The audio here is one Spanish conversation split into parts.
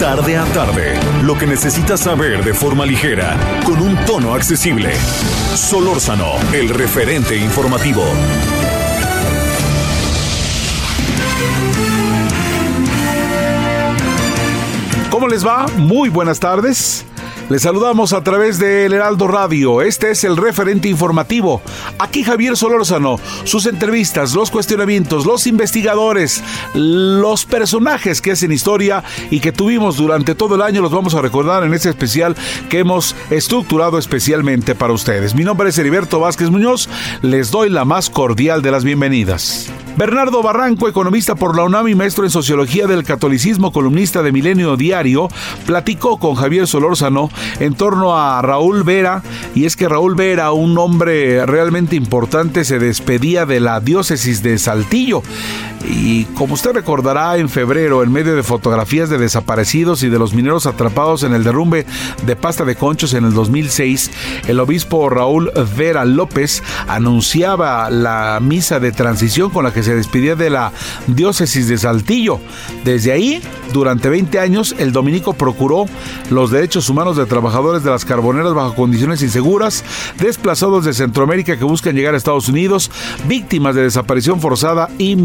Tarde a tarde, lo que necesitas saber de forma ligera, con un tono accesible. Solórzano, el referente informativo. ¿Cómo les va? Muy buenas tardes. Les saludamos a través del Heraldo Radio. Este es el referente informativo. Aquí Javier Solórzano, sus entrevistas, los cuestionamientos, los investigadores, los personajes que hacen historia y que tuvimos durante todo el año los vamos a recordar en este especial que hemos estructurado especialmente para ustedes. Mi nombre es Heriberto Vázquez Muñoz. Les doy la más cordial de las bienvenidas. Bernardo Barranco, economista por la UNAM y maestro en sociología del catolicismo, columnista de Milenio Diario, platicó con Javier Solórzano en torno a Raúl Vera, y es que Raúl Vera, un hombre realmente importante, se despedía de la diócesis de Saltillo. Y como usted recordará, en febrero, en medio de fotografías de desaparecidos y de los mineros atrapados en el derrumbe de pasta de conchos en el 2006, el obispo Raúl Vera López anunciaba la misa de transición con la que se despedía de la diócesis de Saltillo. Desde ahí, durante 20 años, el dominico procuró los derechos humanos de trabajadores de las carboneras bajo condiciones inseguras, desplazados de Centroamérica que buscan llegar a Estados Unidos, víctimas de desaparición forzada y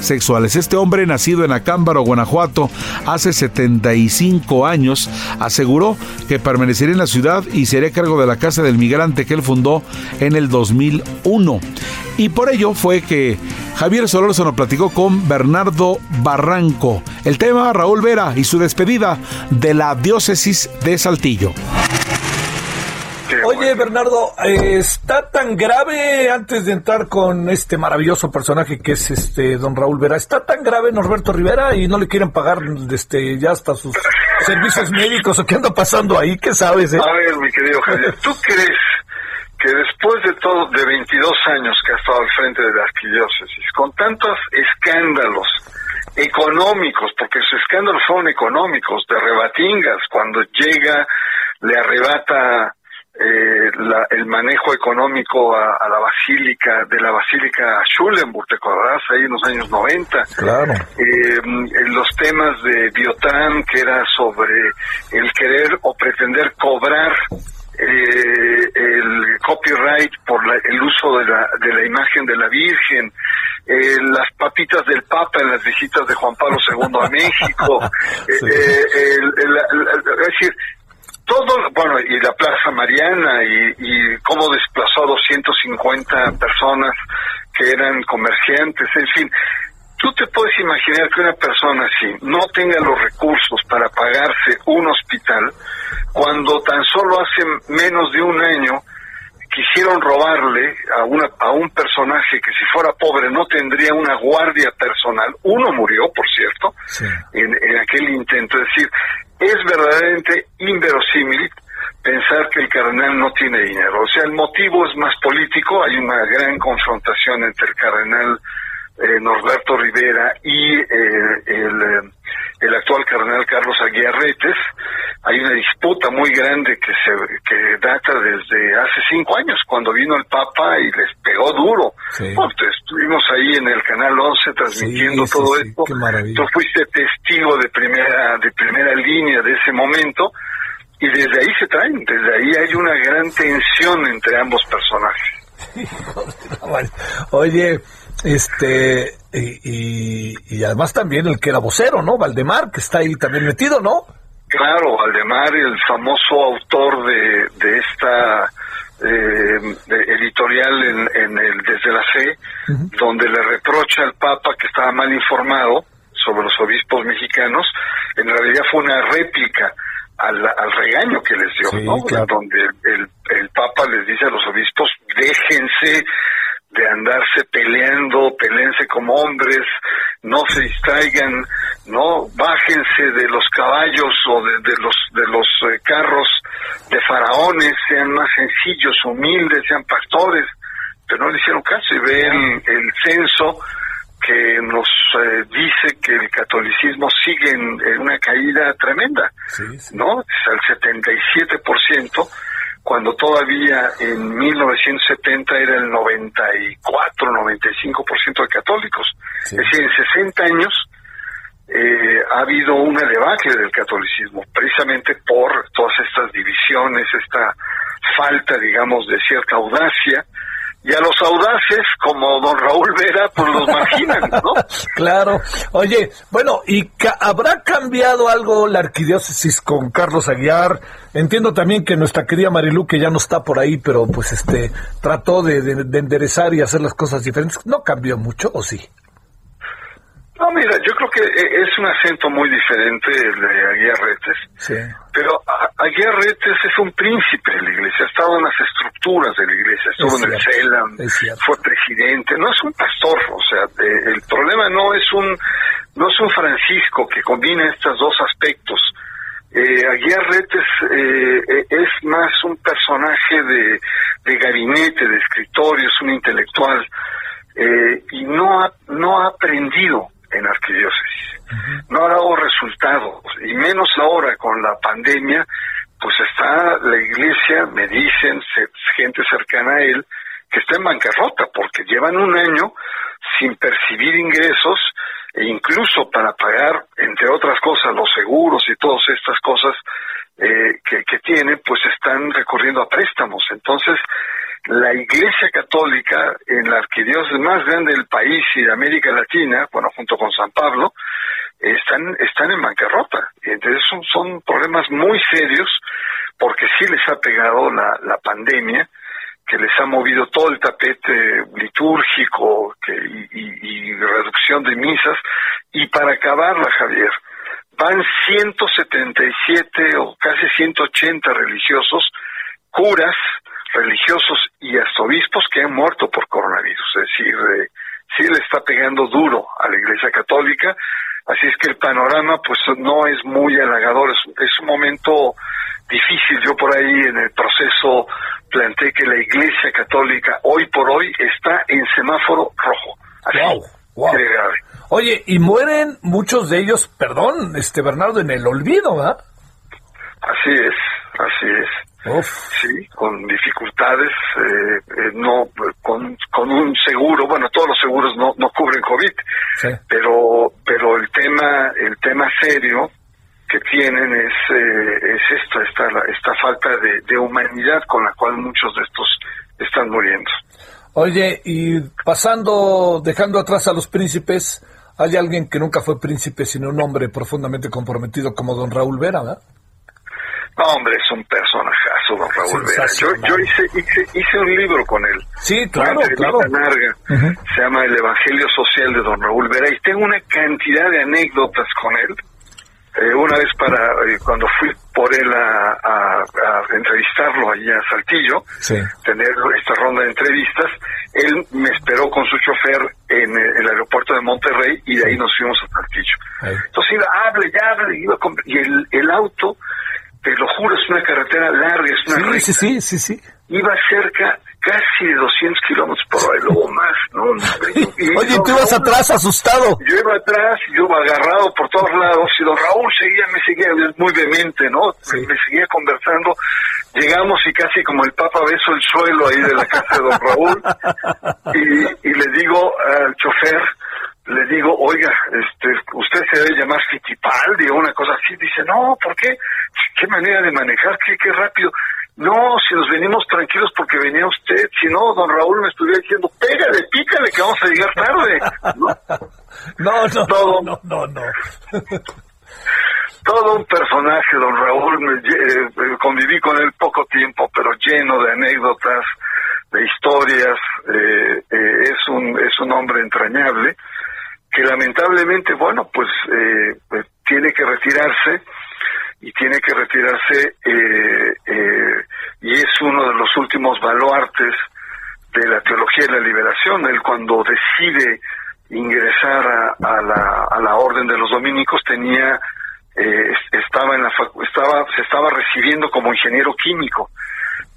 sexuales. Este hombre, nacido en Acámbaro, Guanajuato, hace 75 años, aseguró que permanecería en la ciudad y sería cargo de la Casa del Migrante que él fundó en el 2001. Y por ello fue que Javier Solórzano platicó con Bernardo Barranco. El tema Raúl Vera y su despedida de la diócesis de Saltillo. Oye, Bernardo, está tan grave antes de entrar con este maravilloso personaje que es este don Raúl Vera, está tan grave Norberto Rivera y no le quieren pagar este ya hasta sus servicios médicos o qué anda pasando ahí, ¿qué sabes? Eh? A ver, mi querido Javier, ¿tú crees que después de todo, de 22 años que ha estado al frente de la arquidiócesis, con tantos escándalos económicos, porque sus escándalos fueron económicos, de rebatingas, cuando llega, le arrebata eh, la, el manejo económico a, a, la basílica, de la basílica Schulenburg, ¿te acordarás? Ahí en los años 90. Claro. Eh, los temas de Biotán, que era sobre el querer o pretender cobrar eh, el copyright por la, el uso de la, de la imagen de la Virgen, eh, las papitas del Papa en las visitas de Juan Pablo II a México, sí. eh, el, el, el, es decir, todo, bueno, y la Plaza Mariana y, y cómo desplazó a 250 personas que eran comerciantes, en fin, tú te puedes imaginar que una persona así no tenga los recursos para pagarse un hospital cuando tan solo hace menos de un año quisieron robarle a una a un personaje que si fuera pobre no tendría una guardia personal. Uno murió por cierto sí. en, en aquel intento. Es decir es verdaderamente inverosímil pensar que el cardenal no tiene dinero. O sea, el motivo es más político, hay una gran confrontación entre el cardenal eh, Norberto Rivera y eh, el, el, actual cardenal Carlos Aguiarretes. Hay una disputa muy grande que se que data desde hace cinco años, cuando vino el Papa y les pegó duro. Sí. Bueno, estuvimos ahí en el Canal 11 transmitiendo sí, todo esto. Tú fuiste testigo de primera, de primera línea de ese momento y desde ahí se traen, desde ahí hay una gran tensión entre ambos personajes. Oye, este, y, y, y, además también el que era vocero, ¿no? Valdemar, que está ahí también metido, ¿no? Claro, Valdemar, el famoso autor de, de esta eh, de editorial en, en, el Desde la Fe, uh -huh. donde le reprocha al Papa que estaba mal informado sobre los obispos mexicanos, en realidad fue una réplica al, al regaño que les dio, sí, ¿no? Claro. Donde el, el, Papa les dice a los obispos, déjense de andarse peleando, peleense como hombres, no se distraigan, no bájense de los caballos o de, los de los eh, carros de faraones, sean más sencillos, humildes, sean pastores, pero no le hicieron caso y ve el, censo que nos eh, dice que el catolicismo sigue en, una caída tremenda, ¿no? Es al 77%, cuando todavía en 1970 era el 94, 95% de católicos. Es decir, en 60 años eh, ha habido una debacle del catolicismo, precisamente por todas estas divisiones, esta falta, digamos, de cierta audacia, y a los audaces como don Raúl Vera pues los marginan, ¿no? claro. Oye, bueno, ¿y habrá cambiado algo la arquidiócesis con Carlos Aguiar? Entiendo también que nuestra querida Marilu, que ya no está por ahí, pero pues este trató de, de enderezar y hacer las cosas diferentes. ¿No cambió mucho o sí? No, mira, yo creo que e, es un acento muy diferente el de Aguirretes. Sí. Pero Aguirretes es un príncipe de la iglesia, ha estado en las estructuras de la iglesia, estuvo en el CELAM, fue presidente, no es un pastor, o sea, el problema no es un no es un Francisco que combina estos dos aspectos. Eh, Aguirretes eh, e, es más un personaje de, de gabinete, de escritorio, es un intelectual. Eh, y no ha, no ha aprendido en arquidiócesis. No ha dado resultados, y menos ahora con la pandemia, pues está la iglesia, me dicen gente cercana a él, que está en bancarrota, porque llevan un año sin percibir ingresos e incluso para pagar, entre otras cosas, los seguros y todas estas cosas eh, que, que tienen, pues están recurriendo a préstamos. Entonces, la Iglesia Católica en la arquidiócesis más grande del país y de América Latina, bueno, junto con San Pablo, están, están en bancarrota. Y entonces son, son problemas muy serios porque sí les ha pegado la, la pandemia, que les ha movido todo el tapete litúrgico que, y, y reducción de misas. Y para acabarla, Javier, van 177 o casi 180 religiosos, curas, religiosos y arzobispos que han muerto por coronavirus. Es decir, eh, sí le está pegando duro a la Iglesia Católica, así es que el panorama pues no es muy halagador, es, un momento difícil. Yo por ahí en el proceso planteé que la Iglesia Católica hoy por hoy está en semáforo rojo. wow, wow. Oye, y mueren muchos de ellos, perdón, este Bernardo, en el olvido, ¿verdad? Así es, así es. Sí, con dificultades, eh, eh, no con, con un seguro, bueno, todos los seguros no, no cubren COVID, pero pero el tema el tema serio que tienen es eh, es esto, esta esta falta de, de humanidad con la cual muchos de estos están muriendo. Oye, y pasando, dejando atrás a los príncipes, hay alguien que nunca fue príncipe, sino un hombre profundamente comprometido como don Raúl Vera, ¿verdad? No, hombre, es un personajazo, don Raúl Vera. Yo, yo hice, hice, un libro con él. Sí, claro, claro. larga. Se llama El Evangelio Social de don Raúl Vera y tengo una cantidad de anécdotas con él. Eh, una vez para eh, cuando fui por él a, entrevistarlo allí a Saltillo, tener esta ronda de entrevistas, él me esperó con su chofer en el, aeropuerto de Monterrey y de ahí nos fuimos a Saltillo. Entonces iba, hable, ya hable, iba y el, el auto te lo juro, es una carretera larga, es una sí, sí, sí, sí, Iba cerca casi de 200 kilómetros por hora, luego más, ¿no? Oye, tú ibas atrás asustado. Yo iba atrás, yo iba agarrado por todos lados, y don Raúl seguía, me seguía muy vehemente, ¿no? Me, seguía conversando. Llegamos y casi como el Papa beso el suelo ahí de la casa de don Raúl, y, y le digo al chofer, le digo, oiga, este, usted se debe llamar Fittipaldi o una cosa así. Dice, no, ¿por qué? ¿Qué manera de manejar? ¿Qué, qué rápido? No, si nos venimos tranquilos porque venía usted. Si no, don Raúl me estuviera diciendo, pégale, pícale que vamos a llegar tarde. No, no, todo, no, no, no. todo un personaje, don Raúl. Me, eh, conviví con él poco tiempo, pero lleno de anécdotas, de historias. Eh, eh, es, un, es un hombre entrañable que lamentablemente, bueno, pues, eh, pues, tiene que retirarse y tiene que retirarse eh, eh, y es uno de los últimos baluartes de la teología de la liberación. Él cuando decide ingresar a, la, a la orden de los dominicos tenía eh, estaba en la estaba se estaba recibiendo como ingeniero químico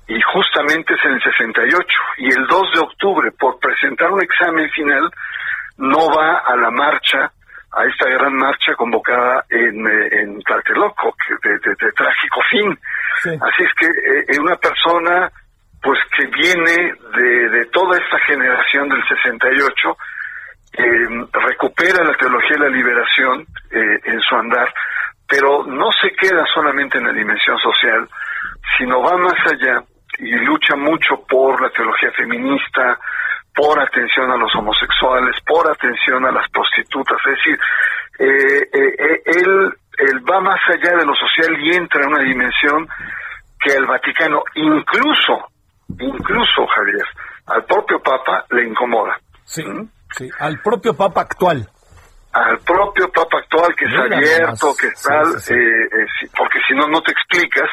y justamente es en el 68 y el 2 de octubre por presentar un examen final no va a la marcha a esta gran marcha convocada en, eh, en Tlatelolco, de, de, trágico fin. Así es que eh, una persona pues que viene de, de toda esta generación del 68, eh, recupera la teología de la liberación eh, en su andar, pero no se queda solamente en la dimensión social, sino va más allá y lucha mucho por la teología feminista, por atención a los homosexuales, por atención a las prostitutas. Es decir, eh, eh, eh, él, él va más allá de lo social y entra en una dimensión que el Vaticano, incluso, incluso Javier, al propio Papa le incomoda. Sí, ¿Mm? sí, al propio Papa actual. Al propio Papa actual que es abierto, que tal, porque si no, no te explicas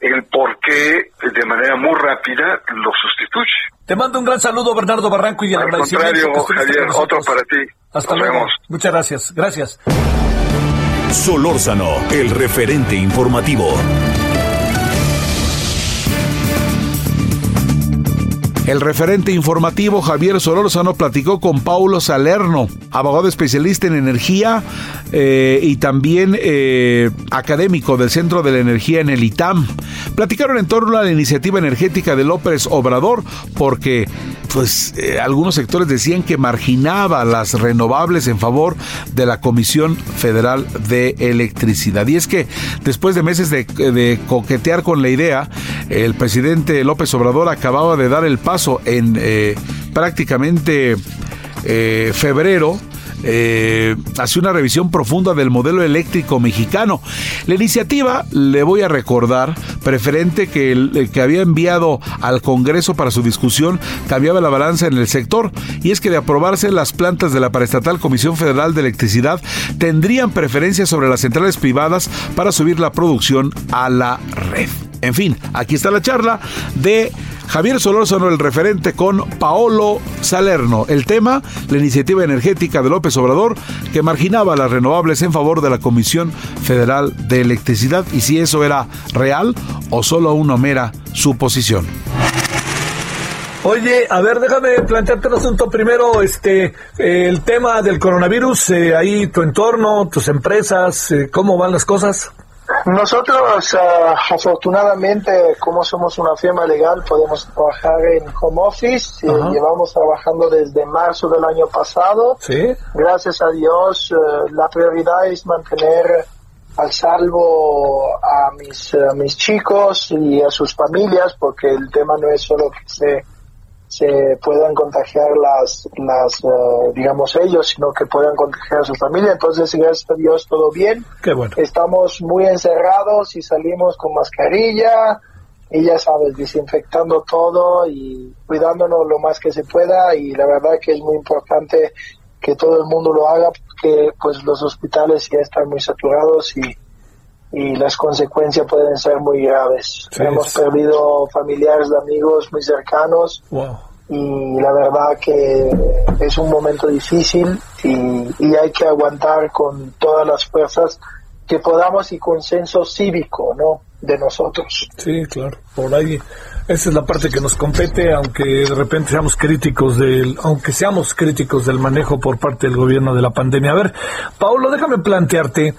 el por qué de manera muy rápida lo sustituye. Te mando un gran saludo, Bernardo Barranco, y al contrario, Javier, otro para ti. Hasta luego. Muchas gracias. Gracias. Solórzano, el referente informativo. El referente informativo Javier Solórzano platicó con Paulo Salerno, abogado especialista en energía eh, y también eh, académico del Centro de la Energía en el ITAM. Platicaron en torno a la iniciativa energética de López Obrador porque pues eh, algunos sectores decían que marginaba las renovables en favor de la Comisión Federal de Electricidad. Y es que después de meses de, coquetear con la idea, el presidente López Obrador acababa de dar el paso en eh, prácticamente eh, febrero eh, hace una revisión profunda del modelo eléctrico mexicano. La iniciativa, le voy a recordar, preferente que que había enviado al Congreso para su discusión, cambiaba la balanza en el sector, y es que de aprobarse las plantas de la paraestatal Comisión Federal de Electricidad tendrían preferencia sobre las centrales privadas para subir la producción a la red. En fin, aquí está la charla de Javier Solórzano, el referente con Paolo Salerno. El tema, la iniciativa energética de López Obrador que marginaba las renovables en favor de la Comisión Federal de Electricidad y si eso era real o solo una mera suposición. Oye, a ver, déjame plantearte un asunto primero, este, el tema del coronavirus, eh, ahí tu entorno, tus empresas, eh, ¿cómo van las cosas? Nosotros, uh, afortunadamente, como somos una firma legal, podemos trabajar en home office. y llevamos trabajando desde marzo del año pasado. ¿Sí? Gracias a Dios, uh, la prioridad es mantener al salvo a mis, a mis chicos y a sus familias, porque el tema no es solo que se se puedan contagiar las, las eh, digamos ellos, sino que puedan contagiar a su familia. Entonces, gracias a Dios, todo bien. Qué bueno. Estamos muy encerrados y salimos con mascarilla y ya sabes, desinfectando todo y cuidándonos lo más que se pueda y la verdad que es muy importante que todo el mundo lo haga porque pues los hospitales ya están muy saturados y, y las consecuencias pueden ser muy graves. Hemos perdido familiares amigos muy cercanos y la verdad que es un momento difícil y, hay que aguantar con todas las fuerzas que podamos y consenso cívico, ¿no? De nosotros. Sí, claro, por ahí. Esa es la parte que nos compete, aunque de repente seamos críticos del, aunque seamos críticos del manejo por parte del gobierno de la pandemia. A ver, Paulo, déjame plantearte,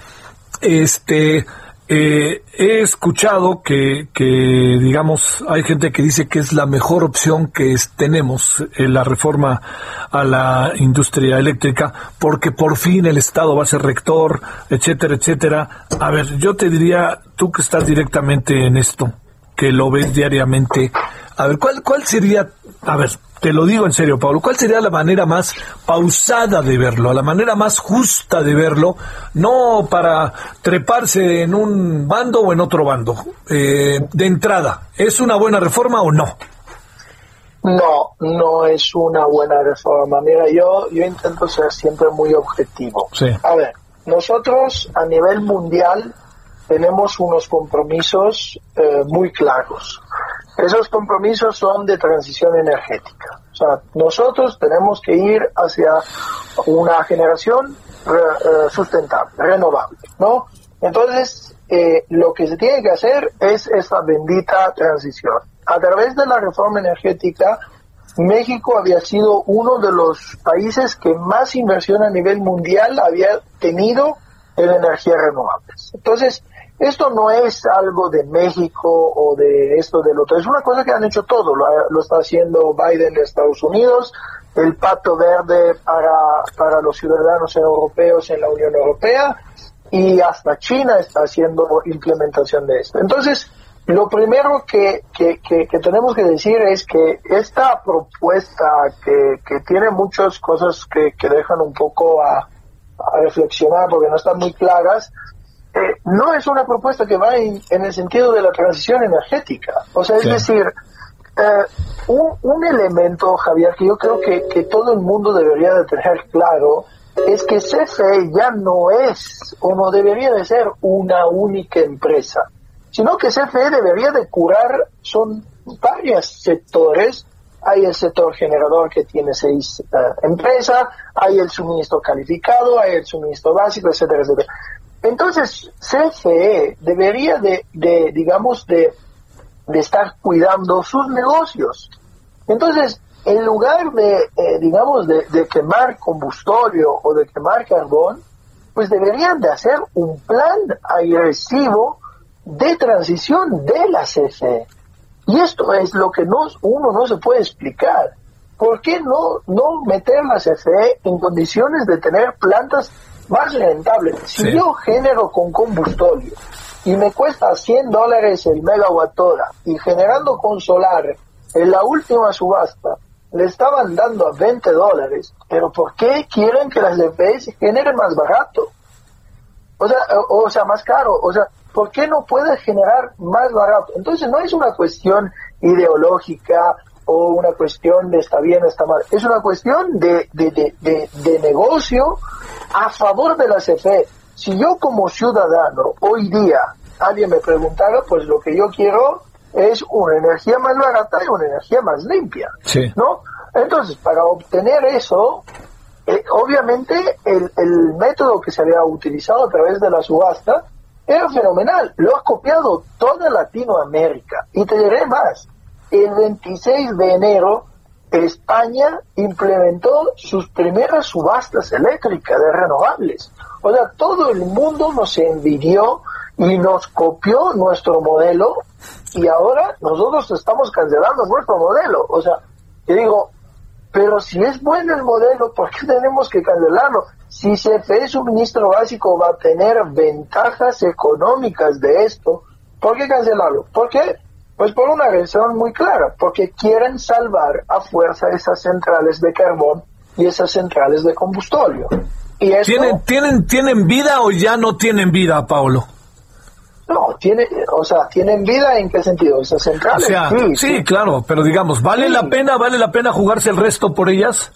este, eh, he escuchado que, que, digamos, hay gente que dice que es la mejor opción que tenemos en la reforma a la industria eléctrica, porque por fin el Estado va a ser rector, etcétera, etcétera. A ver, yo te diría, tú que estás directamente en esto, que lo ves diariamente, a ver, ¿cuál, cuál sería, a ver, te lo digo en serio, Pablo, ¿cuál sería la manera más pausada de verlo, la manera más justa de verlo, no para treparse en un bando o en otro bando? Eh, de entrada, ¿es una buena reforma o no? No, no es una buena reforma. Mira, yo, yo intento ser siempre muy objetivo. Sí. A ver, nosotros a nivel mundial tenemos unos compromisos eh, muy claros Esos compromisos son de transición energética. O sea, nosotros tenemos que ir hacia una generación eh, sustentable, renovable, ¿no? Entonces, eh, lo que se tiene que hacer es esa bendita transición. A través de la reforma energética, México había sido uno de los países que más inversión a nivel mundial había tenido en energías renovables. Entonces, esto no es algo de México o de esto del otro, es una cosa que han hecho todo, lo, está haciendo Biden de Estados Unidos, el pacto verde para, para los ciudadanos europeos en la Unión Europea y hasta China está haciendo implementación de esto. Entonces, lo primero que, que, que, tenemos que decir es que esta propuesta que, que tiene muchas cosas que, dejan un poco a reflexionar porque no están muy claras, eh, no es una propuesta que va en, el sentido de la transición energética. O sea, es decir, eh, un, un, elemento, Javier, que yo creo que, que, todo el mundo debería de tener claro, es que CFE ya no es o no debería de ser una única empresa, sino que CFE debería de curar, son varios sectores, hay el sector generador que tiene seis eh, empresas, hay el suministro calificado, hay el suministro básico, etcétera, etcétera. Entonces, CFE debería de, digamos, de, estar cuidando sus negocios. Entonces, en lugar de, eh, digamos, de, quemar combustorio o de quemar carbón, pues deberían de hacer un plan agresivo de transición de la CFE. Y esto es lo que no, uno no se puede explicar. ¿Por qué no, no meter la CFE en condiciones de tener plantas más rentable. Si yo genero con combustorio y me cuesta 100 dólares el megawatt hora y generando con solar en la última subasta le estaban dando a 20 dólares, pero ¿por qué quieren que las EPS generen más barato? O sea, o, sea, más caro. O sea, ¿por qué no puede generar más barato? Entonces no es una cuestión ideológica o una cuestión de está bien o está mal. Es una cuestión de, de, de, de negocio a favor de la CFE. Si yo como ciudadano hoy día alguien me preguntara, pues lo que yo quiero es una energía más barata y una energía más limpia, ¿no? Entonces, para obtener eso, eh, obviamente el, el, método que se había utilizado a través de la subasta era fenomenal. Lo ha copiado toda Latinoamérica. Y te diré más, el 26 de enero España implementó sus primeras subastas eléctricas de renovables. O sea, todo el mundo nos envidió y nos copió nuestro modelo y ahora nosotros estamos cancelando nuestro modelo. O sea, yo digo, pero si es bueno el modelo, ¿por qué tenemos que cancelarlo? Si CFE suministro básico va a tener ventajas económicas de esto, ¿por qué cancelarlo? ¿Por qué? Pues por una razón muy clara, porque quieren salvar a fuerza esas centrales de carbón y esas centrales de combustorio. Y ¿Tienen, ¿Tienen, ¿Tienen vida o ya no tienen vida, Paulo? No, tiene, o sea, tienen vida en qué sentido, esas centrales. sí, claro, pero digamos, ¿vale la pena, vale la pena jugarse el resto por ellas?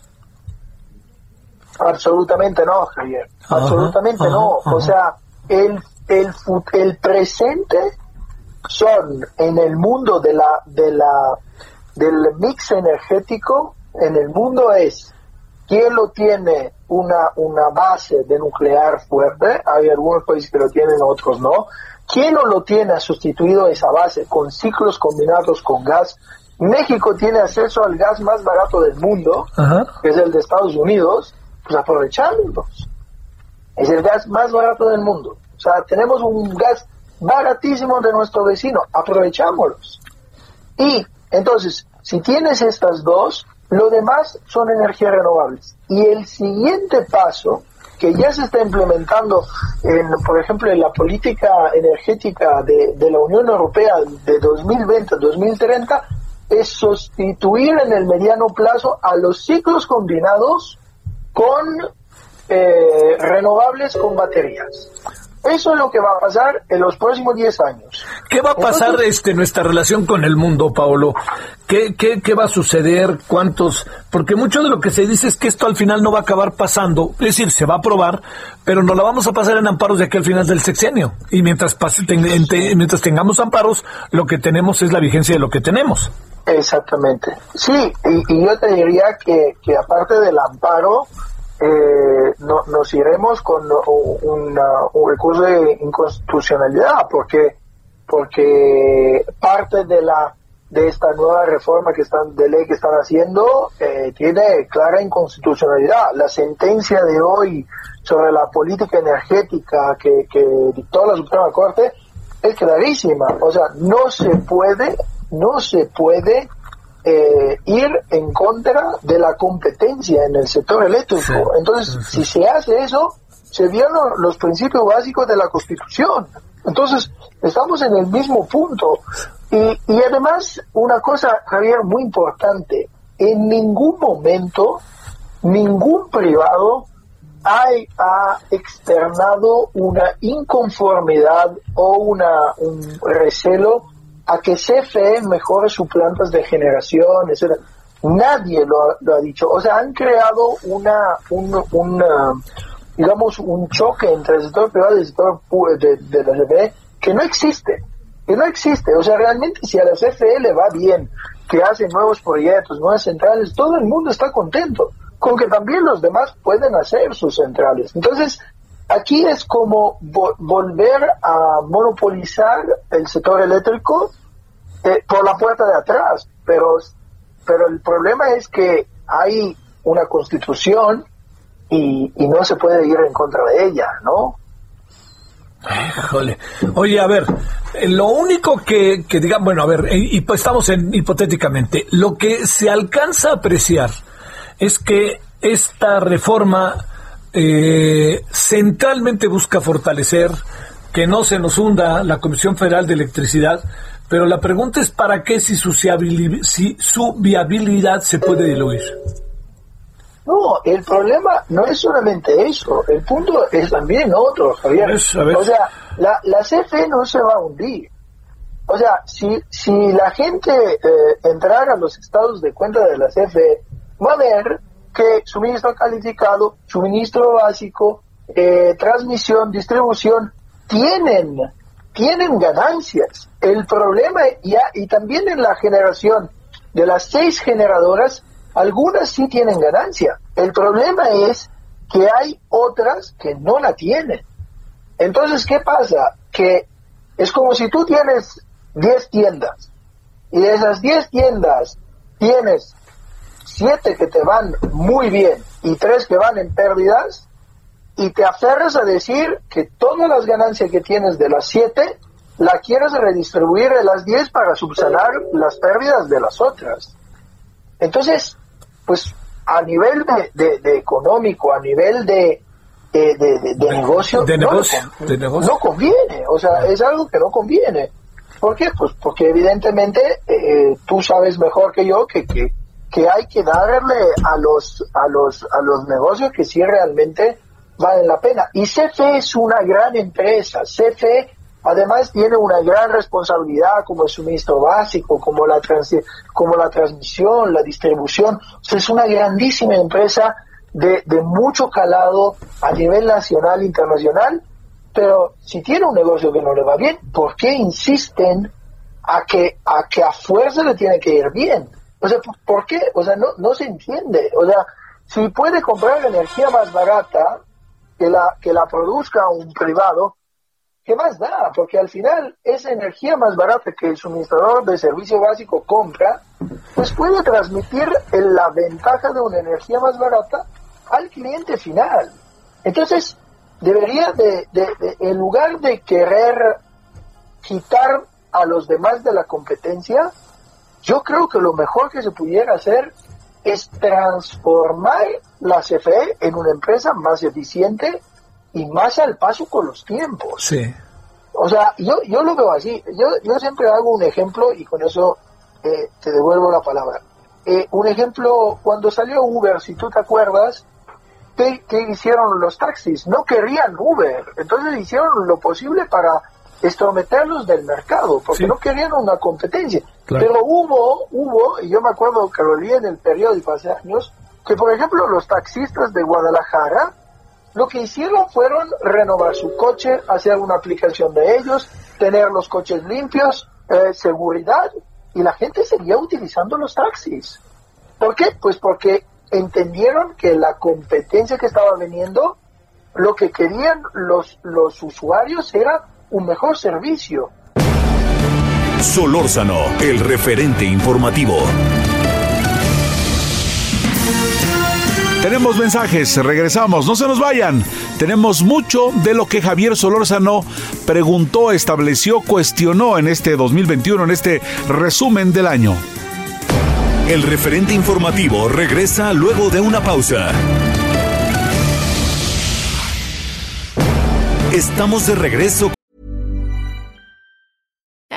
Absolutamente no, Javier. Absolutamente no. O sea, el, el, el presente son en el mundo de la, de la, del mix energético, en el mundo es quién lo tiene una, una base de nuclear fuerte, hay algunos países que lo tienen, otros no, quién no lo tiene ha sustituido esa base con ciclos combinados con gas. México tiene acceso al gas más barato del mundo, que es el de Estados Unidos, pues aprovechándolos. Es el gas más barato del mundo. O sea, tenemos un gas baratísimo de nuestro vecino, aprovechámoslos. Y entonces, si tienes estas dos, lo demás son energías renovables. Y el siguiente paso, que ya se está implementando, en, por ejemplo, en la política energética de, la Unión Europea de 2020 a 2030, es sustituir en el mediano plazo a los ciclos combinados con eh, renovables con baterías. Eso es lo que va a pasar en los próximos 10 años. ¿Qué va a pasar este nuestra relación con el mundo, Paolo? ¿Qué, qué, ¿Qué va a suceder? ¿Cuántos? Porque mucho de lo que se dice es que esto al final no va a acabar pasando, es decir, se va a aprobar, pero no la vamos a pasar en amparos de aquí al final del sexenio. Y mientras, pase, mientras tengamos amparos, lo que tenemos es la vigencia de lo que tenemos. Exactamente. Sí, y, yo te diría que, que aparte del amparo, eh, no, nos iremos con un recurso de inconstitucionalidad porque porque parte de la de esta nueva reforma que están de ley que están haciendo eh, tiene clara inconstitucionalidad. La sentencia de hoy sobre la política energética que, que dictó la Suprema Corte es clarísima. O sea no se puede no se puede eh, ir en contra de la competencia en el sector eléctrico. Entonces, si se hace eso, se violan los principios básicos de la Constitución. Entonces, estamos en el mismo punto. Y, y además, una cosa, Javier, muy importante, en ningún momento, ningún privado ha, ha externado una inconformidad o una, un recelo a que CFE mejore sus plantas de generación, etc. Nadie lo ha, dicho. O sea, han creado una, un, digamos, un choque entre el sector privado y el sector de, de la CFE que no existe. Que no existe. O sea, realmente si a la CFE le va bien, que hace nuevos proyectos, nuevas centrales, todo el mundo está contento. Con que también los demás pueden hacer sus centrales. Entonces, Aquí es como volver a monopolizar el sector eléctrico eh, por la puerta de atrás, pero, pero el problema es que hay una constitución y, no se puede ir en contra de ella, ¿no? Oye, a ver, eh, lo único que, que digan, bueno, a ver, y, pues estamos en hipotéticamente, lo que se alcanza a apreciar es que esta reforma eh, centralmente busca fortalecer que no se nos hunda la Comisión Federal de Electricidad, pero la pregunta es para qué si su, si su viabilidad se puede diluir. No, el problema no es solamente eso, el punto es también otro, Javier. o sea, la, la CFE no se va a hundir. O sea, si, si la gente eh, entrara a los estados de cuenta de la CFE, va a ver que suministro calificado, suministro básico, eh, transmisión, distribución, tienen, tienen ganancias. El problema, ya, y también en la generación de las seis generadoras, algunas sí tienen ganancia. El problema es que hay otras que no la tienen. Entonces, ¿qué pasa? Que es como si tú tienes 10 tiendas y de esas 10 tiendas tienes siete que te van muy bien y tres que van en pérdidas, y te aferras a decir que todas las ganancias que tienes de las siete la quieres redistribuir de las diez para subsanar las pérdidas de las otras. Entonces, pues a nivel de, de, económico, a nivel de, de, negocio, de negocio, no, conviene, o sea, es algo que no conviene. ¿Por qué? Pues porque evidentemente eh, tú sabes mejor que yo que, que que hay que darle a los, a los, a los negocios que sí realmente valen la pena. Y CFE es una gran empresa. CFE además tiene una gran responsabilidad como el suministro básico, como la, como la transmisión, la distribución. es una grandísima empresa de, de mucho calado a nivel nacional e internacional. Pero si tiene un negocio que no le va bien, ¿por qué insisten a que a, que a fuerza le tiene que ir bien? O sea, ¿por qué? O sea, no, se entiende. O sea, si puede comprar energía más barata que la, que la produzca un privado, ¿qué más da? Porque al final esa energía más barata que el suministrador de servicio básico compra, pues puede transmitir la ventaja de una energía más barata al cliente final. Entonces, debería de, de en lugar de querer quitar a los demás de la competencia, yo creo que lo mejor que se pudiera hacer es transformar la CFE en una empresa más eficiente y más al paso con los tiempos. Sí. O sea, yo, yo lo veo así. Yo, yo siempre hago un ejemplo y con eso eh, te devuelvo la palabra. Eh, un ejemplo, cuando salió Uber, si tú te acuerdas, ¿qué, ¿qué, hicieron los taxis? No querían Uber. Entonces hicieron lo posible para estrometerlos del mercado, porque no querían una competencia. Pero hubo, hubo, y yo me acuerdo que lo leí en el periódico hace años, que por ejemplo los taxistas de Guadalajara lo que hicieron fueron renovar su coche, hacer una aplicación de ellos, tener los coches limpios, eh, seguridad, y la gente seguía utilizando los taxis. ¿Por qué? Pues porque entendieron que la competencia que estaba viniendo, lo que querían los, los usuarios era un mejor servicio. Solórzano, el referente informativo. Tenemos mensajes, regresamos, no se nos vayan. Tenemos mucho de lo que Javier Solórzano preguntó, estableció, cuestionó en este 2021, en este resumen del año. El referente informativo regresa luego de una pausa. Estamos de regreso.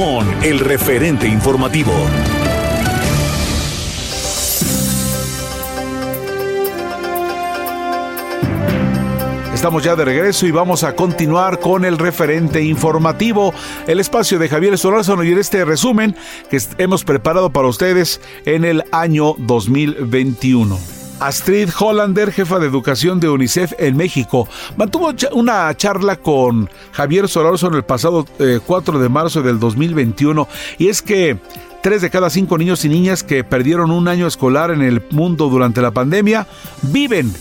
Con el referente informativo. Estamos ya de regreso y vamos a continuar con el referente informativo, el espacio de Javier Solórzano y en este resumen que hemos preparado para ustedes en el año 2021. Astrid Hollander, jefa de educación de UNICEF en México, mantuvo una charla con Javier Solórzano el pasado 4 eh, de marzo del 2021 y es que Tres de cada cinco niños y niñas que perdieron un año escolar en el mundo durante la pandemia viven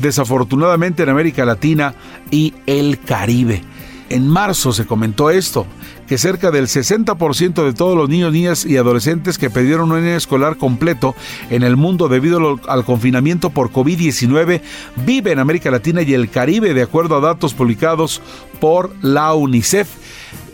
desafortunadamente en América Latina y el Caribe. En marzo se comentó esto, que cerca del 60% de todos los niños, niñas y adolescentes que perdieron un año escolar completo en el mundo debido al confinamiento por COVID-19 vive en América Latina y el Caribe, de acuerdo a datos publicados por la UNICEF.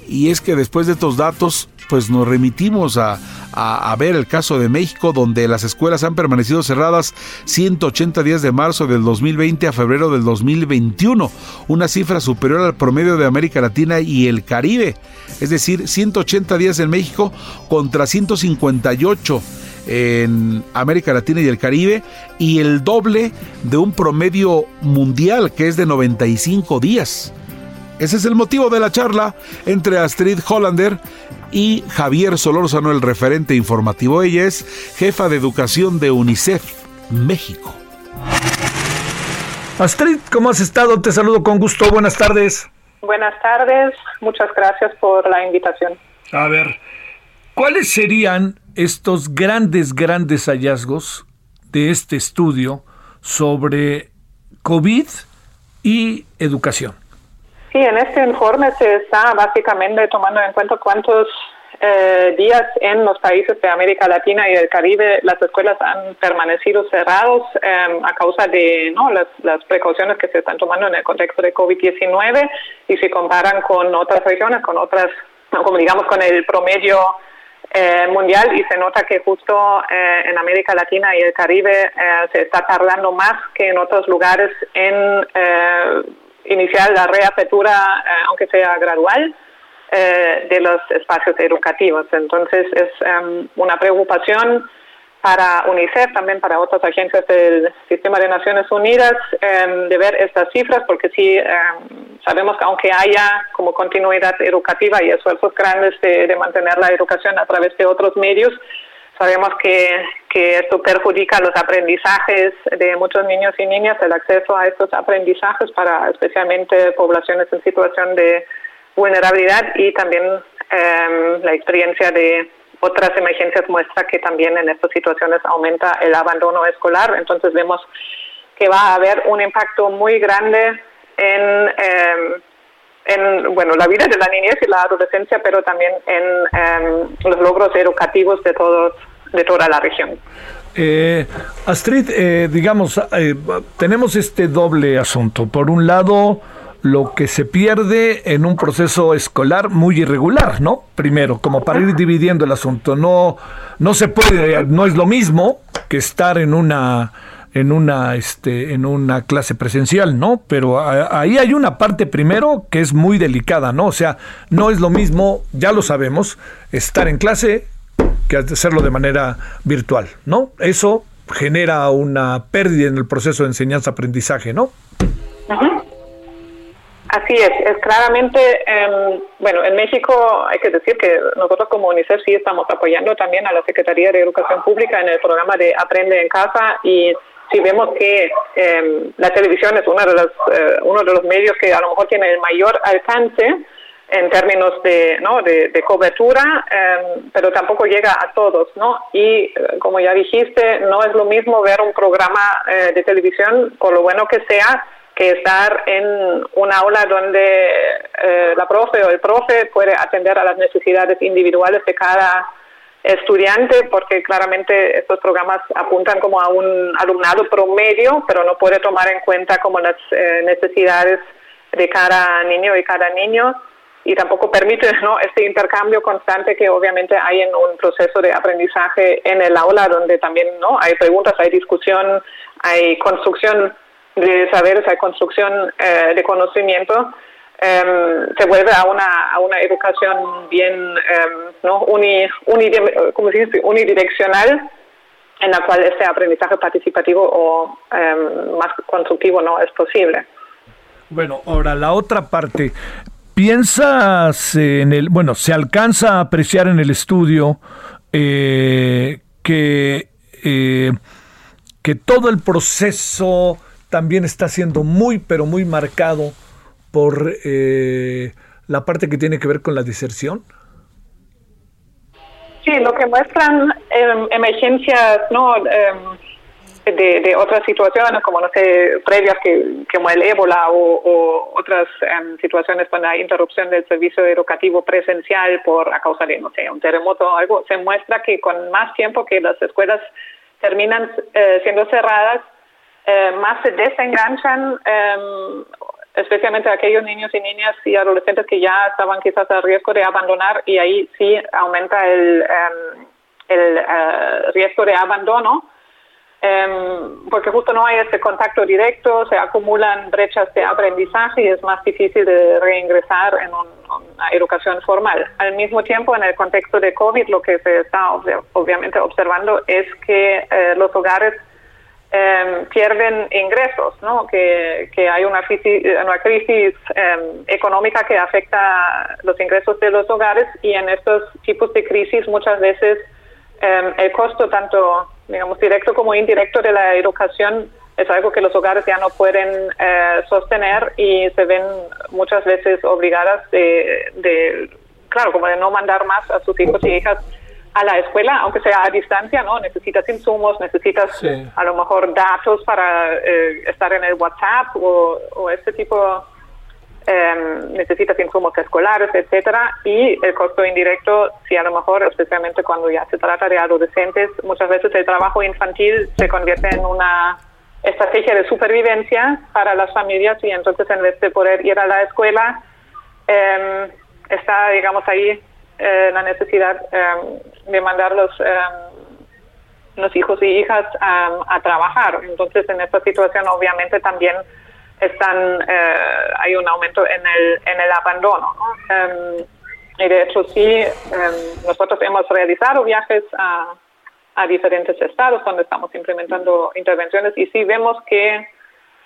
Y es que después de estos datos, pues nos remitimos a, a, ver el caso de México, donde las escuelas han permanecido cerradas 180 días de marzo del 2020 a febrero del 2021, una cifra superior al promedio de América Latina y el Caribe, es decir, 180 días en México contra 158 en América Latina y el Caribe y el doble de un promedio mundial que es de 95 días. Ese es el motivo de la charla entre Astrid Hollander y Javier Solórzano, el referente informativo. Ella es jefa de educación de UNICEF México. Astrid, ¿cómo has estado? Te saludo con gusto. Buenas tardes. Buenas tardes. Muchas gracias por la invitación. A ver, ¿cuáles serían estos grandes, grandes hallazgos de este estudio sobre COVID y educación? Sí, en este informe se está básicamente tomando en cuenta cuántos eh, días en los países de América Latina y el Caribe las escuelas han permanecido cerrados em, a causa de ¿no? las, las, precauciones que se están tomando en el contexto de COVID-19 y si comparan con otras regiones, con otras, como digamos, con el promedio eh, mundial y se nota que justo eh, en América Latina y el Caribe se está tardando más que en otros lugares en iniciar la reapertura, eh, aunque sea gradual, eh, de los espacios educativos. Entonces es em, una preocupación para UNICEF, también para otras agencias del Sistema de Naciones Unidas, em, de ver estas cifras, porque sí em, sabemos que aunque haya como continuidad educativa y esfuerzos grandes de mantener la educación a través de otros medios, Sabemos que, que esto perjudica los aprendizajes de muchos niños y niñas, el acceso a estos aprendizajes para especialmente poblaciones en situación de vulnerabilidad y también em, la experiencia de otras emergencias muestra que también en estas situaciones aumenta el abandono escolar. Entonces vemos que va a haber un impacto muy grande en, em, en bueno, la vida de la niñez y la adolescencia, pero también en em, los logros educativos de todos de toda la región. Eh, Astrid, eh, digamos, eh, tenemos este doble asunto. Por un lado, lo que se pierde en un proceso escolar muy irregular, ¿no? Primero, como para ir dividiendo el asunto. No, no se puede, no es lo mismo que estar en una en una este en una clase presencial, ¿no? Pero ahí hay una parte primero que es muy delicada, ¿no? O sea, no es lo mismo, ya lo sabemos, estar en clase que hacerlo de manera virtual, ¿no? Eso genera una pérdida en el proceso de enseñanza-aprendizaje, ¿no? Así es, es claramente, em, bueno, en México hay que decir que nosotros como UNICEF sí estamos apoyando también a la Secretaría de Educación Pública en el programa de Aprende en Casa y si vemos que em, la televisión es uno de, los, eh, uno de los medios que a lo mejor tiene el mayor alcance en términos de, ¿no? de, cobertura, em, pero tampoco llega a todos, ¿no? Y eh, como ya dijiste, no es lo mismo ver un programa eh, de televisión, por lo bueno que sea, que estar en una aula donde eh, la profe o el profe puede atender a las necesidades individuales de cada estudiante, porque claramente estos programas apuntan como a un alumnado promedio, pero no puede tomar en cuenta como las eh, necesidades de cada niño y cada niño y tampoco permite ¿no? este intercambio constante que obviamente hay en un proceso de aprendizaje en el aula donde también no hay preguntas, hay discusión, hay construcción de saberes, hay construcción eh, de conocimiento, em, se vuelve a una, a una educación bien em, ¿no? Uni, unidireccional en la cual este aprendizaje participativo o em, más constructivo no es posible. Bueno, ahora la otra parte. ¿Piensas en el, bueno, se alcanza a apreciar en el estudio eh, que, eh, que todo el proceso también está siendo muy, pero muy marcado por eh, la parte que tiene que ver con la diserción? Sí, lo que muestran em, emergencias no em, de, otras situaciones, como no sé, previas que, como el ébola o, otras em, situaciones con la interrupción del servicio educativo presencial por a causa de, no sé, un terremoto o algo, se muestra que con más tiempo que las escuelas terminan eh, siendo cerradas, eh, más se desenganchan, em, especialmente aquellos niños y niñas y adolescentes que ya estaban quizás a riesgo de abandonar y ahí sí aumenta el, em, el eh, riesgo de abandono. Em, porque justo no hay ese contacto directo, se acumulan brechas de aprendizaje y es más difícil de reingresar en una educación formal. Al mismo tiempo, en el contexto de COVID, lo que se está obviamente observando es que eh, los hogares Em, pierden ingresos, ¿no? que, que hay una crisis, una crisis em, económica que afecta los ingresos de los hogares y en estos tipos de crisis muchas veces em, el costo tanto digamos directo como indirecto de la educación es algo que los hogares ya no pueden eh, sostener y se ven muchas veces obligadas de, de, claro, como de no mandar más a sus hijos y hijas a la escuela, aunque sea a distancia, ¿no? Necesitas insumos, necesitas a lo mejor datos para eh, estar en el WhatsApp o, este tipo, em, necesitas insumos escolares, etcétera, y el costo indirecto, si a lo mejor, especialmente cuando ya se trata de adolescentes, muchas veces el trabajo infantil se convierte en una estrategia de supervivencia para las familias y entonces en vez de poder ir a la escuela, em, está, digamos, ahí eh, la necesidad em, de mandar los, los hijos y hijas a trabajar. Entonces, en esta situación, obviamente, también están eh, hay un aumento en el, en el abandono. Em, y de hecho, sí, nosotros hemos realizado viajes a, a diferentes estados donde estamos implementando intervenciones y sí vemos que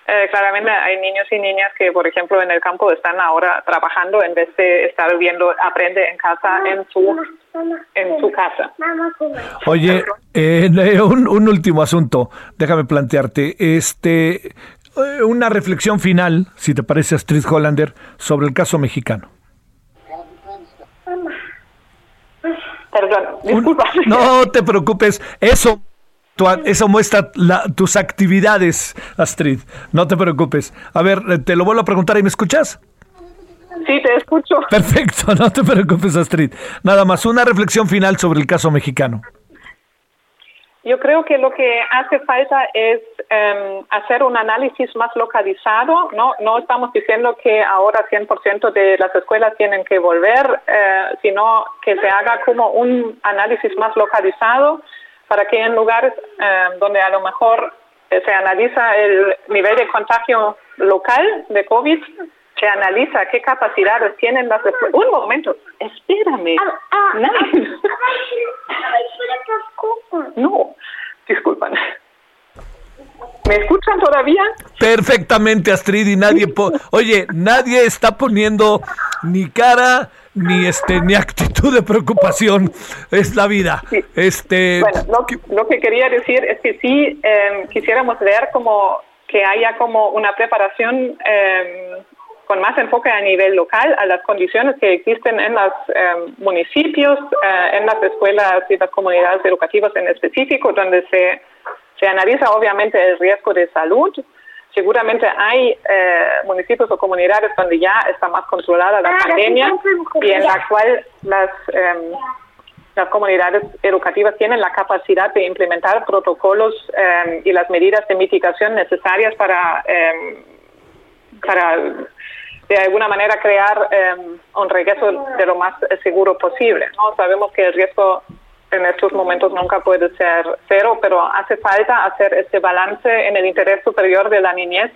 eh, claramente hay niños y niñas que, por ejemplo, en el campo están ahora trabajando en vez de estar viendo, aprende en casa, en su, en su casa. Oye, eh, un, un, último asunto, déjame plantearte, este, eh, una reflexión final, si te parece, Astrid Hollander, sobre el caso mexicano. Perdón, disculpa. no te preocupes, eso eso muestra tus actividades, Astrid. No te preocupes. A ver, eh, te lo vuelvo a preguntar y me escuchas. Sí, te escucho. Perfecto, no te preocupes, Astrid. Nada más, una reflexión final sobre el caso mexicano. Yo creo que lo que hace falta es em, hacer un análisis más localizado. No, no estamos diciendo que ahora 100% de las escuelas tienen que volver, eh, sino que se haga como un análisis más localizado para que en lugares em, donde a lo mejor eh, se analiza el nivel de contagio local de COVID, se analiza qué capacidades tienen las. Un momento, espérame. No, disculpan. ¿Me escuchan todavía? Perfectamente, Astrid, y nadie... Oye, nadie está poniendo ni cara ni este ni actitud de preocupación es la vida este bueno lo, que quería decir es que sí em, quisiéramos ver como que haya como una preparación eh, con más enfoque a nivel local a las condiciones que existen en los em, municipios, eh, en las escuelas y las comunidades educativas en específico, donde se, se analiza obviamente el riesgo de salud. Seguramente hay eh, municipios o comunidades donde ya está más controlada la pandemia y en la cual las, em, las comunidades educativas tienen la capacidad de implementar protocolos em, y las medidas de mitigación necesarias para para de alguna manera crear em, un regreso de lo más seguro posible. ¿no? Sabemos que el riesgo en estos momentos nunca puede ser cero, pero hace falta hacer este balance en el interés superior de la niñez,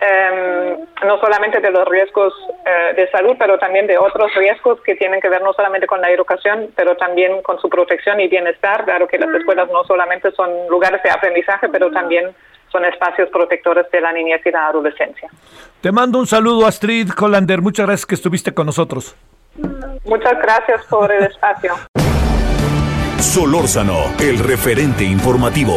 em, no solamente de los riesgos eh, de salud, pero también de otros riesgos que tienen que ver no solamente con la educación, pero también con su protección y bienestar. Claro que las escuelas no solamente son lugares de aprendizaje, pero también son espacios protectores de la niñez y la adolescencia. Te mando un saludo, Astrid Hollander. Muchas gracias que estuviste con nosotros. Muchas gracias por el espacio. Solórzano, el referente informativo.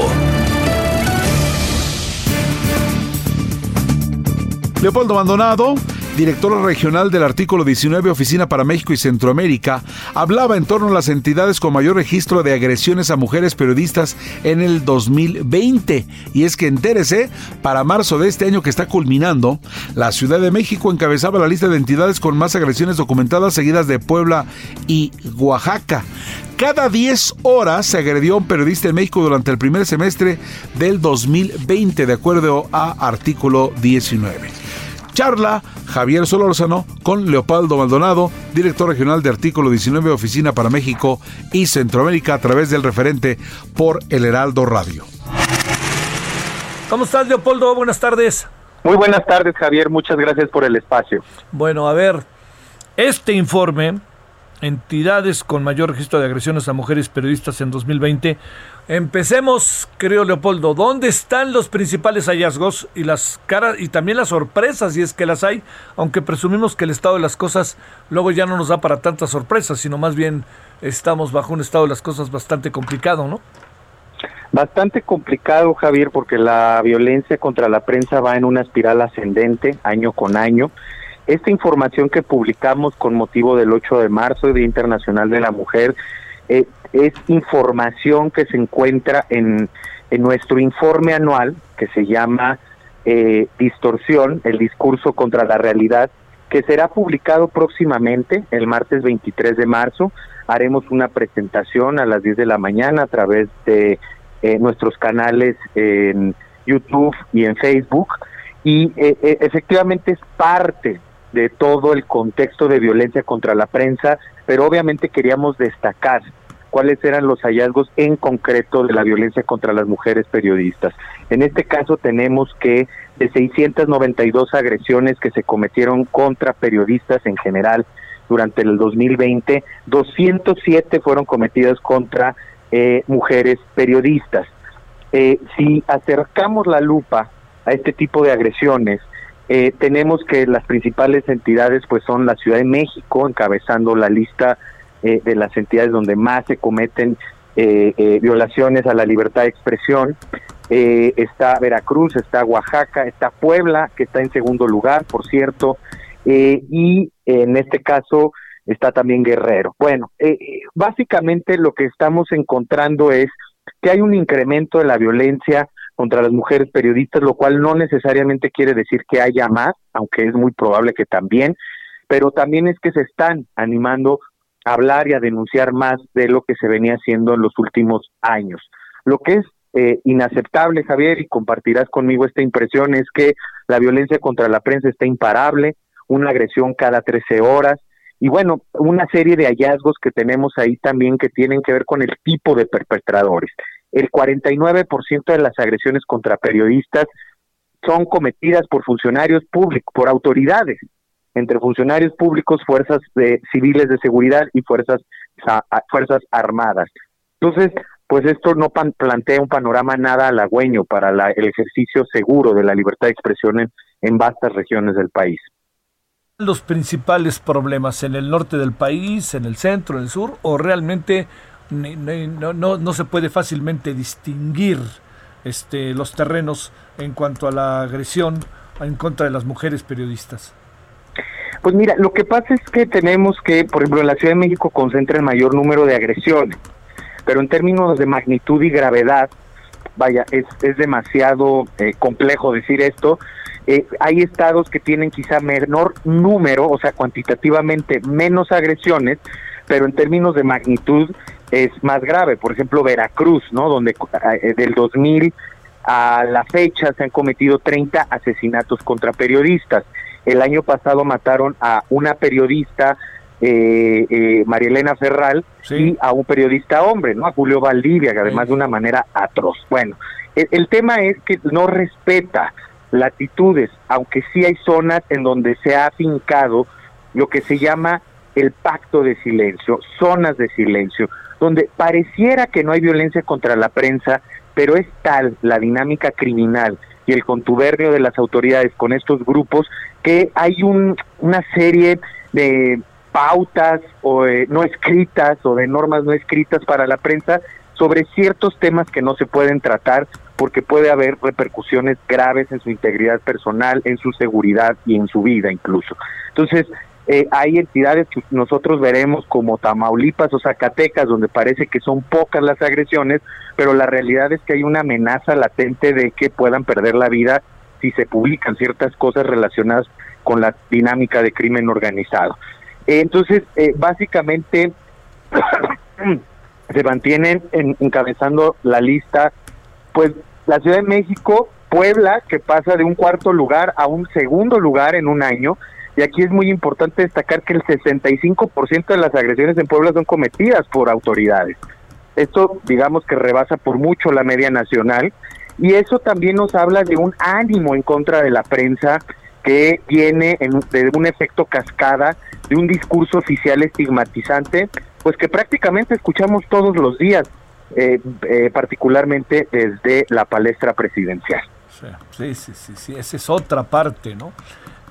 Leopoldo Maldonado directora regional del artículo 19 Oficina para México y Centroamérica, hablaba en torno a las entidades con mayor registro de agresiones a mujeres periodistas en el 2020. Y es que entérese, para marzo de este año que está culminando, la Ciudad de México encabezaba la lista de entidades con más agresiones documentadas seguidas de Puebla y Oaxaca. Cada 10 horas se agredió a un periodista en México durante el primer semestre del 2020, de acuerdo a artículo 19. Charla Javier Solórzano con Leopoldo Maldonado, director regional de Artículo 19 Oficina para México y Centroamérica a través del referente por El Heraldo Radio. ¿Cómo estás, Leopoldo? Buenas tardes. Muy buenas tardes, Javier. Muchas gracias por el espacio. Bueno, a ver, este informe, entidades con mayor registro de agresiones a mujeres periodistas en 2020, Empecemos, creo Leopoldo, ¿dónde están los principales hallazgos y las caras y también las sorpresas, si es que las hay? Aunque presumimos que el estado de las cosas luego ya no nos da para tantas sorpresas, sino más bien estamos bajo un estado de las cosas bastante complicado, ¿no? Bastante complicado, Javier, porque la violencia contra la prensa va en una espiral ascendente año con año. Esta información que publicamos con motivo del 8 de marzo, Día Internacional de la Mujer, eh, es información que se encuentra en, en nuestro informe anual que se llama eh, Distorsión, el discurso contra la realidad, que será publicado próximamente, el martes 23 de marzo. Haremos una presentación a las 10 de la mañana a través de eh, nuestros canales en YouTube y en Facebook. Y eh, efectivamente es parte de todo el contexto de violencia contra la prensa, pero obviamente queríamos destacar cuáles eran los hallazgos en concreto de la violencia contra las mujeres periodistas. En este caso tenemos que de 692 agresiones que se cometieron contra periodistas en general durante el 2020, 207 fueron cometidas contra eh, mujeres periodistas. Eh, si acercamos la lupa a este tipo de agresiones, eh, tenemos que las principales entidades pues son la Ciudad de México encabezando la lista eh, de las entidades donde más se cometen eh, eh, violaciones a la libertad de expresión. está Veracruz, está Oaxaca, está Puebla, que está en segundo lugar, por cierto, y en este caso está también Guerrero. Bueno, básicamente lo que estamos encontrando es que hay un incremento de la violencia contra las mujeres periodistas, lo cual no necesariamente quiere decir que haya más, aunque es muy probable que también, pero también es que se están animando hablar y a denunciar más de lo que se venía haciendo en los últimos años. Lo que es eh, inaceptable, Javier, y compartirás conmigo esta impresión, es que la violencia contra la prensa está imparable, una agresión cada 13 horas, y bueno, una serie de hallazgos que tenemos ahí también que tienen que ver con el tipo de perpetradores. El 49% de las agresiones contra periodistas son cometidas por funcionarios públicos, por autoridades, entre funcionarios públicos, fuerzas de, civiles de seguridad y fuerzas, armadas. Entonces, pues esto no plantea un panorama nada halagüeño para el ejercicio seguro de la libertad de expresión en, vastas regiones del país los principales problemas en el norte del país, en el centro, en el sur, o realmente no se puede fácilmente distinguir este, los terrenos en cuanto a la agresión en contra de las mujeres periodistas? Pues mira, lo que pasa es que tenemos que, por ejemplo, la Ciudad de México concentra el mayor número de agresiones, pero en términos de magnitud y gravedad, vaya, es, es demasiado eh, complejo decir esto, eh, hay estados que tienen quizá menor número, o sea, cuantitativamente menos agresiones, pero en términos de magnitud es más grave. Por ejemplo, Veracruz, ¿no? Donde eh, del 2000 a la fecha se han cometido 30 asesinatos contra periodistas. El año pasado mataron a una periodista, eh, eh María Elena Ferral, y a un periodista hombre, ¿no? A Julio Valdivia, que además de una manera atroz. Bueno, el tema es que no respeta latitudes, aunque sí hay zonas en donde se ha afincado lo que se llama el pacto de silencio, zonas de silencio, donde pareciera que no hay violencia contra la prensa, pero es tal la dinámica criminal el contubernio de las autoridades con estos grupos que hay un, una serie de pautas o no escritas o de normas no escritas para la prensa sobre ciertos temas que no se pueden tratar porque puede haber repercusiones graves en su integridad personal, en su seguridad y en su vida incluso. Entonces, eh, hay entidades que nosotros veremos como Tamaulipas o Zacatecas, donde parece que son pocas las agresiones, pero la realidad es que hay una amenaza latente de que puedan perder la vida si se publican ciertas cosas relacionadas con la dinámica de crimen organizado. entonces, eh, básicamente, se mantienen encabezando la lista, pues la Ciudad de México, Puebla, que pasa de un cuarto lugar a un segundo lugar en un año. Y aquí es muy importante destacar que el 65% de las agresiones en Puebla son cometidas por autoridades. Esto, digamos que rebasa por mucho la media nacional. Y eso también nos habla de un ánimo en contra de la prensa que viene en, de un efecto cascada, de un discurso oficial estigmatizante, pues que prácticamente escuchamos todos los días. Eh, eh, particularmente desde la palestra presidencial. Sí, sí, sí, sí, esa es otra parte, ¿no?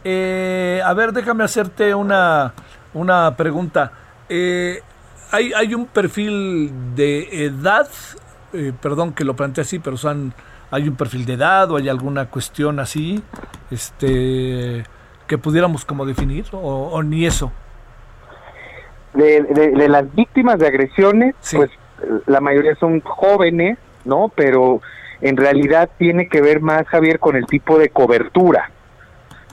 Eh, a ver, déjame hacerte una, una pregunta. hay, hay un perfil de edad, perdón que lo plantee así, pero son, hay un perfil de edad o hay alguna cuestión así, este, que pudiéramos como definir o, ni eso. De, las víctimas de agresiones, pues la mayoría son jóvenes, ¿no? Pero en realidad tiene que ver más, Javier, con el tipo de cobertura,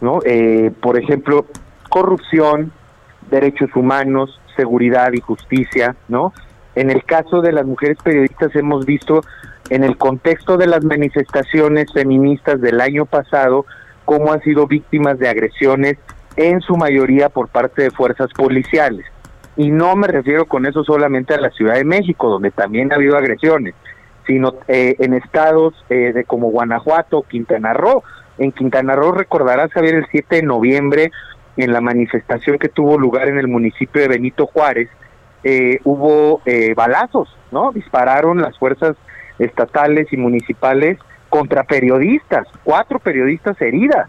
¿no? Eh, por ejemplo, corrupción, derechos humanos, seguridad y justicia, ¿no? En el caso de las mujeres periodistas hemos visto en el contexto de las manifestaciones feministas del año pasado cómo han sido víctimas de agresiones en su mayoría por parte de fuerzas policiales. Y no me refiero con eso solamente a la Ciudad de México, donde también ha habido agresiones, sino eh, en estados eh, de como Guanajuato, Quintana Roo. En Quintana Roo recordarás, Javier, el 7 de noviembre, en la manifestación que tuvo lugar en el municipio de Benito Juárez, eh, hubo balazos, ¿no? Dispararon las fuerzas estatales y municipales contra periodistas, cuatro periodistas heridas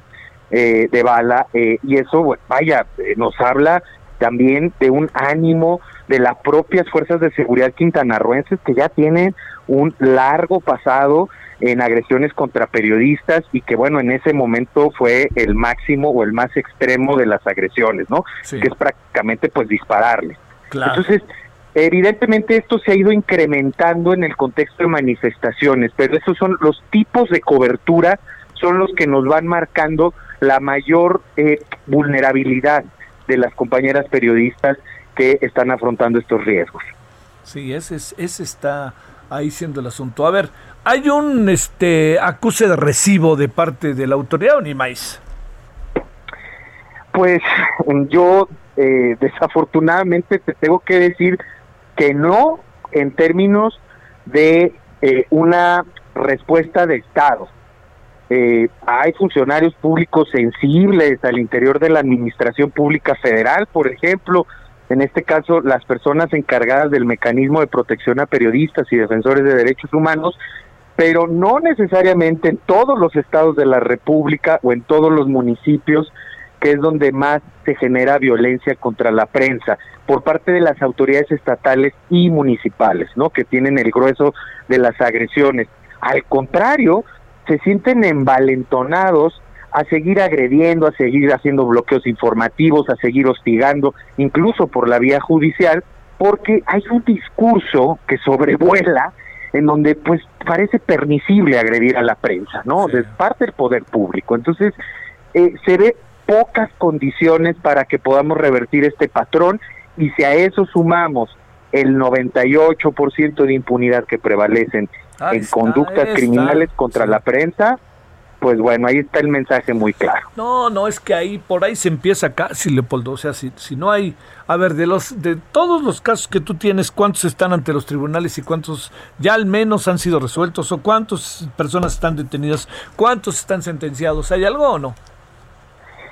de bala, y eso, vaya, nos habla también de un ánimo de las propias fuerzas de seguridad quintanarroenses que ya tienen un largo pasado en agresiones contra periodistas y que bueno, en ese momento fue el máximo o el más extremo de las agresiones, ¿no? Que es prácticamente pues dispararle. Entonces, evidentemente esto se ha ido incrementando en el contexto de manifestaciones, pero esos son los tipos de cobertura son los que nos van marcando la mayor eh, vulnerabilidad de las compañeras periodistas que están afrontando estos riesgos. Sí, ese, es, ese está ahí siendo el asunto. A ver, hay un este acuse de recibo de parte de la autoridad o ni más. Pues yo eh, desafortunadamente te tengo que decir que no en términos de eh, una respuesta de Estado. Eh, hay funcionarios públicos sensibles al interior de la Administración Pública Federal, por ejemplo, en este caso las personas encargadas del mecanismo de protección a periodistas y defensores de derechos humanos, pero no necesariamente en todos los estados de la República o en todos los municipios que es donde más se genera violencia contra la prensa por parte de las autoridades estatales y municipales, ¿no? Que tienen el grueso de las agresiones. Al contrario, se sienten envalentonados a seguir agrediendo, a seguir haciendo bloqueos informativos, a seguir hostigando, incluso por la vía judicial, porque hay un discurso que sobrevuela en donde pues parece permisible agredir a la prensa, ¿no? De parte del poder público. Entonces, eh, se ve pocas condiciones para que podamos revertir este patrón y si a eso sumamos el 98% de impunidad que prevalecen en conductas criminales contra la prensa, pues bueno, ahí está el mensaje muy claro. No, no, es que ahí, por ahí se empieza casi, Leopoldo. O sea, si, si no hay, a ver, de los, de todos los casos que tú tienes, ¿cuántos están ante los tribunales y cuántos ya al menos han sido resueltos? ¿O cuántas personas están detenidas? ¿Cuántos están sentenciados? ¿Hay algo o no?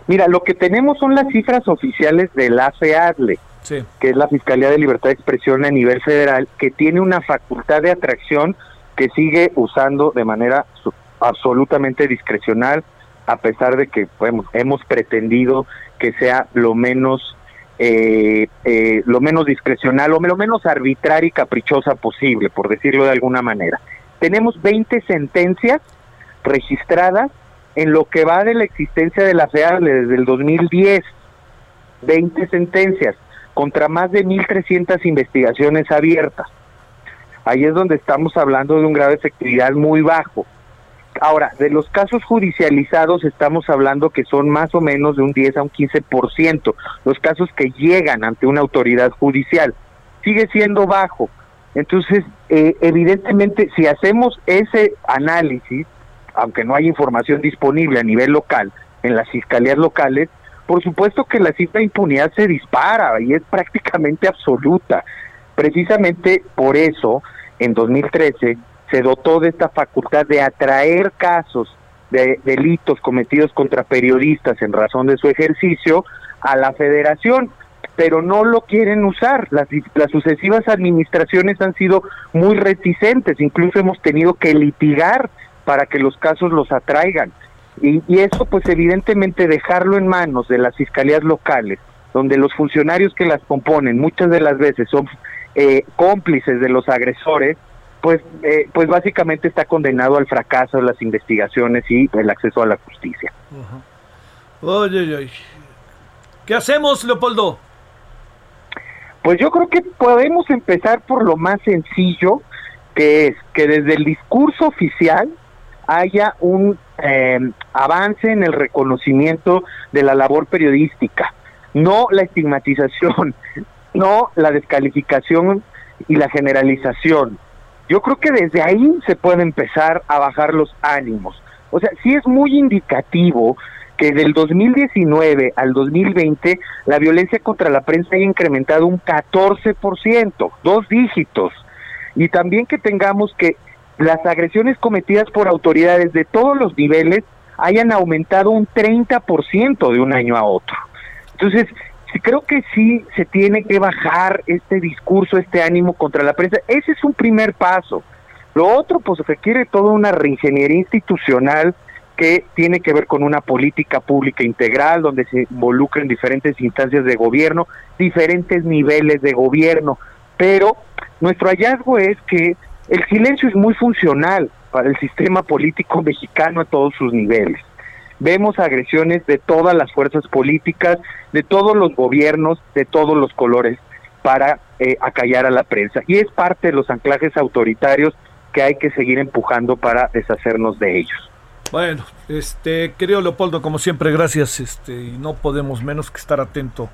Mira, lo que tenemos son las cifras oficiales de la FEADLE, que es la Fiscalía de Libertad de Expresión a nivel federal, que tiene una facultad de atracción que sigue usando de manera absolutamente discrecional, a pesar de que hemos pretendido que sea lo menos eh, eh, lo menos discrecional o lo menos arbitraria y caprichosa posible, por decirlo de alguna manera. Tenemos 20 sentencias registradas en lo que va de la existencia de la FEADLE desde el 2010, 20 sentencias contra más de 1.300 investigaciones abiertas. Ahí es donde estamos hablando de un grado de efectividad muy bajo. Ahora, de los casos judicializados estamos hablando que son más o menos de un 10 a un 15%, los casos que llegan ante una autoridad judicial. Sigue siendo bajo. Entonces, eh, evidentemente, si hacemos ese análisis, aunque no hay información disponible a nivel local, en las fiscalías locales, por supuesto que la cifra de impunidad se dispara y es prácticamente absoluta. Precisamente por eso, en 2013, se dotó de esta facultad de atraer casos de delitos cometidos contra periodistas en razón de su ejercicio a la federación, pero no lo quieren usar. Las, las sucesivas administraciones han sido muy reticentes, incluso hemos tenido que litigar para que los casos los atraigan. Y, eso pues evidentemente dejarlo en manos de las fiscalías locales, donde los funcionarios que las componen muchas de las veces son eh, cómplices de los agresores, pues, eh, pues básicamente está condenado al fracaso de las investigaciones y el acceso a la justicia. Oye, ¿Qué hacemos, Leopoldo? Pues yo creo que podemos empezar por lo más sencillo, que es que desde el discurso oficial haya un eh, avance en el reconocimiento de la labor periodística, no la estigmatización, no la descalificación y la generalización. Yo creo que desde ahí se puede empezar a bajar los ánimos. O sea, sí es muy indicativo que del 2019 al 2020 la violencia contra la prensa haya incrementado un 14%, dos dígitos. Y también que tengamos que las agresiones cometidas por autoridades de todos los niveles hayan aumentado un 30% de un año a otro. Entonces, creo que sí se tiene que bajar este discurso, este ánimo contra la prensa. Ese es un primer paso. Lo otro, pues requiere toda una reingeniería institucional que tiene que ver con una política pública integral, donde se involucren diferentes instancias de gobierno, diferentes niveles de gobierno. Pero nuestro hallazgo es que el silencio es muy funcional para el sistema político mexicano a todos sus niveles. Vemos agresiones de todas las fuerzas políticas, de todos los gobiernos, de todos los colores, para eh, acallar a la prensa. Y es parte de los anclajes autoritarios que hay que seguir empujando para deshacernos de ellos. Bueno, este, querido Leopoldo, como siempre, gracias. Este, y no podemos menos que estar atento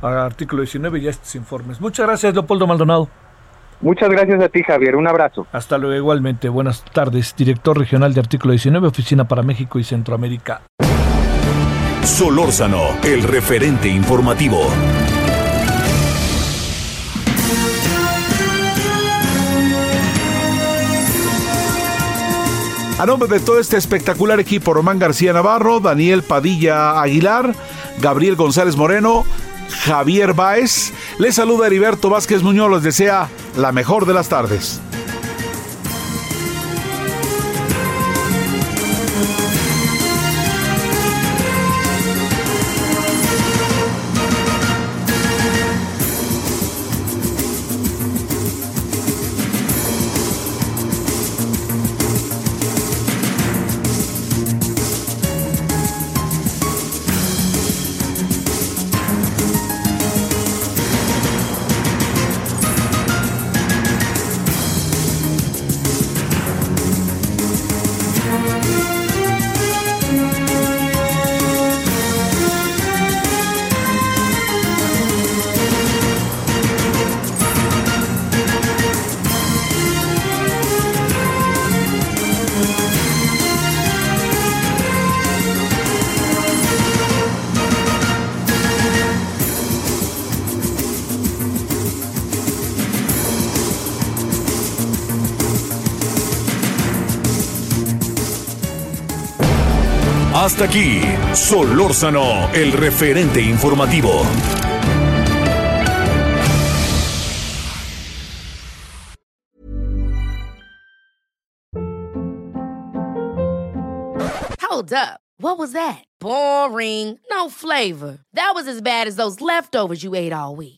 al artículo 19 y a estos informes. Muchas gracias, Leopoldo Maldonado. Muchas gracias a ti, Javier. Un abrazo. Hasta luego, igualmente. Buenas tardes. Director regional de Artículo 19, Oficina para México y Centroamérica. Solórzano, el referente informativo. A nombre de todo este espectacular equipo, Román García Navarro, Daniel Padilla Aguilar, Gabriel González Moreno, Javier Báez, les saluda Heriberto Vázquez Muñoz, les desea la mejor de las tardes. Hasta aquí, Solórzano, el referente informativo. Hold up. What was that? Boring. No flavor. That was as bad as those leftovers you ate all week.